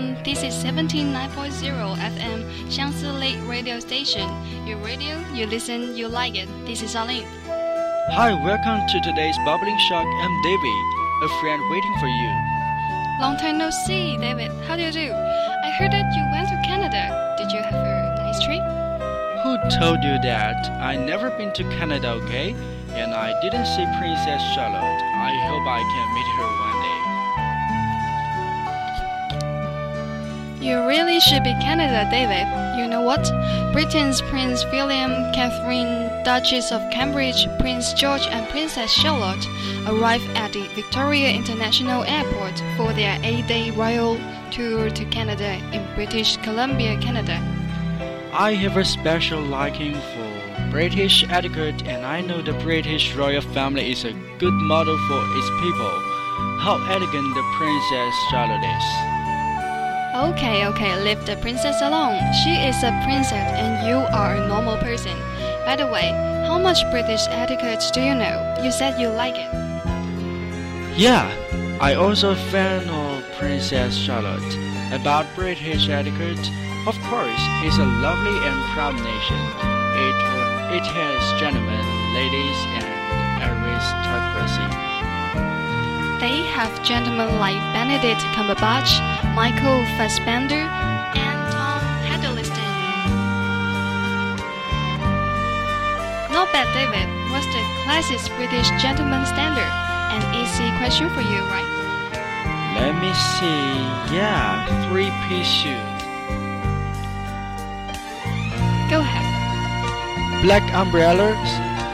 Everyone. This is 179.0 FM Xiangsi Lake Radio Station. Your radio, you listen, you like it. This is Arlene. Hi, welcome to today's Bubbling Shock. I'm David, a friend waiting for you. Long time no see, David. How do you do? I heard that you went to Canada. Did you have a nice trip? Who told you that? I never been to Canada, okay? And I didn't see Princess Charlotte. I hope I can meet her one You really should be Canada, David. You know what? Britain's Prince William, Catherine, Duchess of Cambridge, Prince George, and Princess Charlotte arrived at the Victoria International Airport for their eight-day royal tour to Canada in British Columbia, Canada. I have a special liking for British etiquette, and I know the British royal family is a good model for its people. How elegant the Princess Charlotte is. Okay, okay, leave the princess alone. She is a princess and you are a normal person. By the way, how much British etiquette do you know? You said you like it. Yeah, I also a fan of Princess Charlotte. About British etiquette, of course, it's a lovely and proud nation. It, it has gentlemen, ladies, and aristocracy. They have gentlemen like Benedict Cumberbatch, Michael Fassbender, and Tom Hiddleston. Not bad, David. What's the classic British gentleman standard? An easy question for you, right? Let me see. Yeah, three piece suit. Go ahead. Black umbrellas,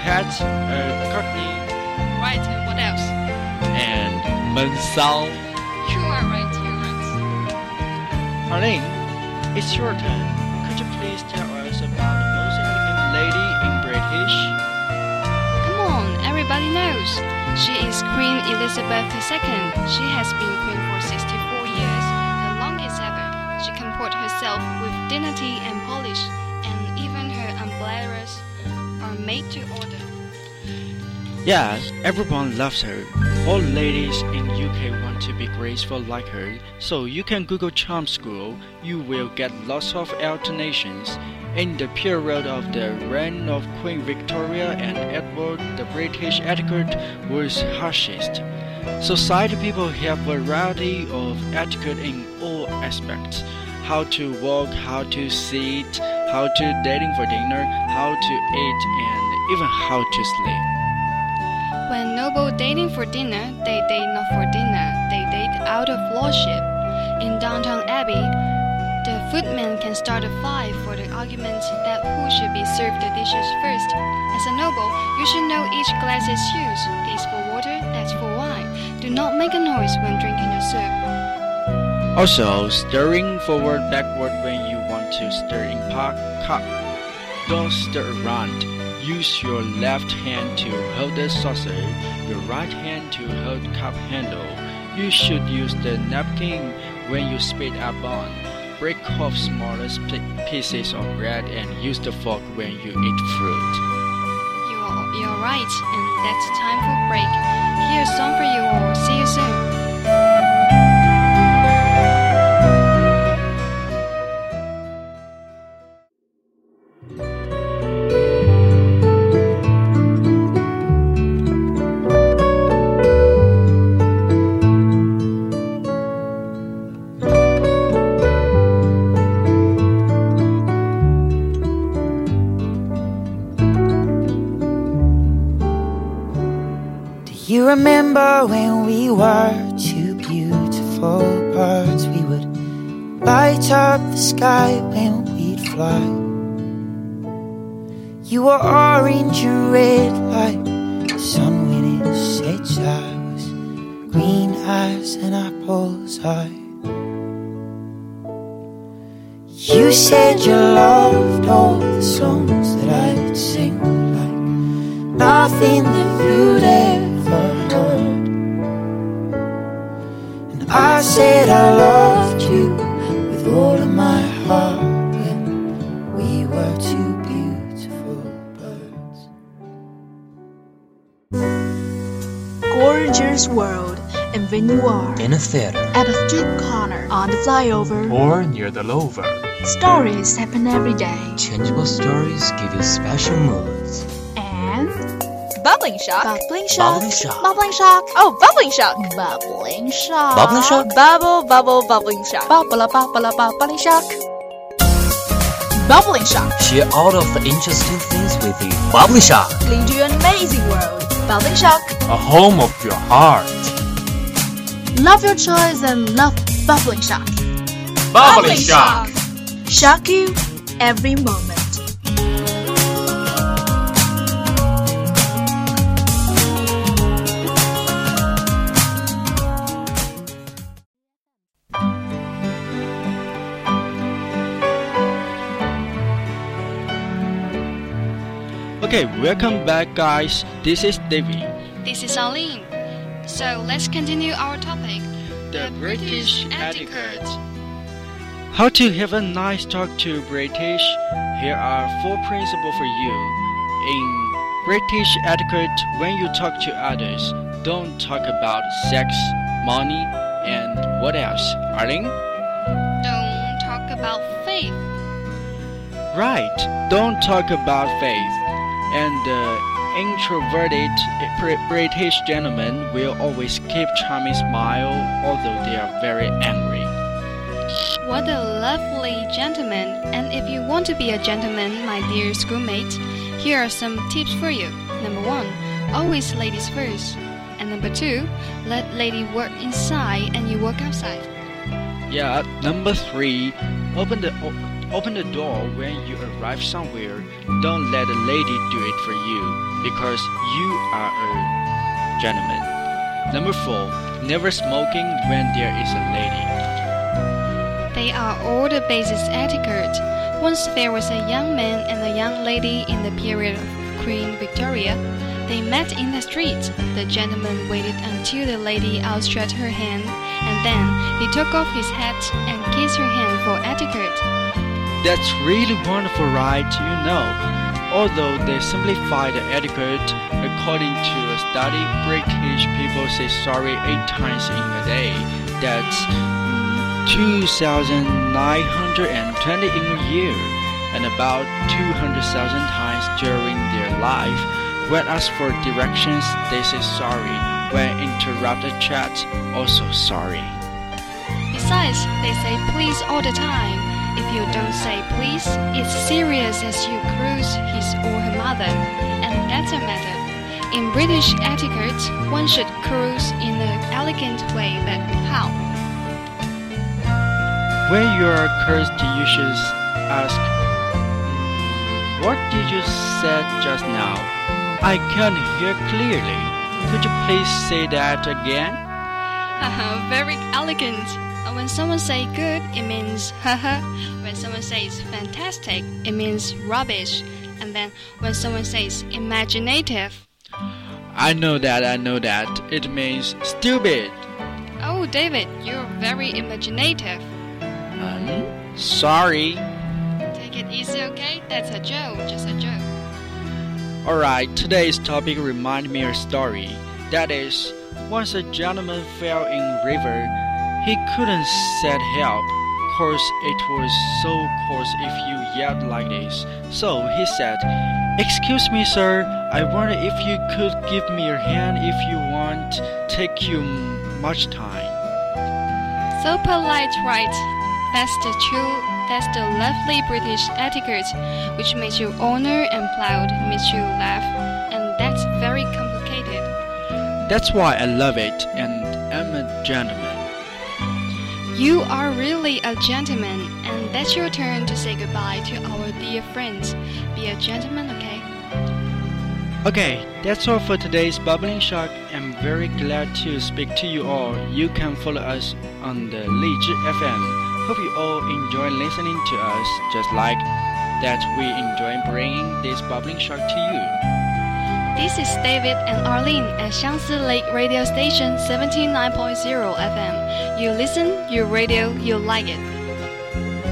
hat, uh, cockney, Right, what else? and Mansal. You Arlene, it's your turn. Could you please tell us about the most elegant lady in British? Come on, everybody knows. She is Queen Elizabeth II. She has been queen for 64 years, the longest ever. She comports herself with dignity and polish, and even her umbrellas are made to order. Yeah, everyone loves her. All ladies in UK want to be graceful like her, so you can Google Charm School. You will get lots of alternations. In the period of the reign of Queen Victoria and Edward, the British etiquette was harshest. Society people have variety of etiquette in all aspects. How to walk, how to sit, how to dating for dinner, how to eat, and even how to sleep. When noble dating for dinner, they date not for dinner, they date out of lordship. In Downton Abbey, the footman can start a fight for the argument that who should be served the dishes first. As a noble, you should know each glass is used. This for water, that's for wine. Do not make a noise when drinking your soup. Also, stirring forward backward when you want to stir in pot cup. Don't stir around. Use your left hand to hold the saucer, your right hand to hold cup handle. You should use the napkin when you spit up on. Break off smallest pi- pieces of bread and use the fork when you eat fruit. You're, you're right, and that's time for break. Here's a song for you all. See you soon. You remember when we were two beautiful birds? We would light up the sky when we'd fly. You were orange and red like the sun when it sets. I was green as an apple's eye. You said you loved all the songs that I'd sing, like nothing that you'd ever I said I loved you with all of my heart when we were two beautiful birds. Gorgeous world, and when you are In a theater. At a street corner. on the flyover, Or near the lover. stories happen every day. Changeable stories give you special moods. And Bubbling shock. bubbling shock. Bubbling shock. Bubbling shock. Oh, bubbling shock. Bubbling shock. Bubbling shock? Bubble, bubble, bubbling shock. Bubble, bubble, bubbling shock. Bubbling shock. Share all of the interesting things with you. Bubbling shock. Lead you an amazing world. Bubbling shock. A home of your heart. Love your choice and love bubbling shock. Bubbling shock. Shock you every moment. Okay, welcome back, guys. This is David. This is Arlene. So let's continue our topic. The British etiquette. How to have a nice talk to British? Here are four principles for you. In British etiquette, when you talk to others, don't talk about sex, money, and what else? Arlene? Don't talk about faith. Right, don't talk about faith. And the introverted British gentlemen will always keep charming smile although they are very angry. What a lovely gentleman. And if you want to be a gentleman, my dear schoolmate, here are some tips for you. Number one, always ladies first. And number two, let lady work inside and you work outside. Yeah, number three, open the open the door when you arrive somewhere. Don't let a lady do it for you because you are a gentleman. Number four, never smoking when there is a lady. They are all the basic etiquette. Once there was a young man and a young lady in the period of Queen Victoria. They met in the street. The gentleman waited until the lady outstretched her hand, and then he took off his hat and kissed her hand for etiquette. That's really wonderful, right? You know, although they simplify the etiquette, according to a study, British people say sorry eight times in a day. That's mm, 2,920 in a year, and about 200,000 times during their life. When asked for directions, they say sorry. When interrupted chat, also sorry. Besides, they say please all the time. If you don't say please, it's serious as you cruise his or her mother, and that's a matter. In British etiquette, one should cruise in an elegant way, but how? When you are cursed, you should ask, "Hmm, What did you say just now? I can't hear clearly. Could you please say that again? Very elegant. When someone say good, it means haha. When someone says fantastic, it means rubbish. And then when someone says imaginative, I know that, I know that. It means stupid. oh David, you're very imaginative. Um, sorry. Take it easy, okay? That's a joke, just a joke. Alright, today's topic remind me a story. That is, once a gentleman fell in river, he couldn't set help. Course it was so coarse if you yelled like this. So he said, Excuse me, sir. I wonder if you could give me your hand if you want. Take you much time. So polite, right? That's the true, that's the lovely British etiquette, which makes you honor and proud, makes you laugh, and that's very complicated. That's why I love it and am a gentleman. You are really a gentleman, and that's your turn to say goodbye to our dear friends. Be a gentleman, okay? Okay, that's all for today's Bubbling Shock. I'm very glad to speak to you all. You can follow us on the Lizhi FM. Hope you all enjoy listening to us just like that we enjoy bringing this Bubbling Shock to you. This is David and Arlene at Xiangsi Lake Radio Station 79.0 FM. You listen, you radio, you like it.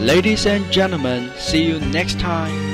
Ladies and gentlemen, see you next time.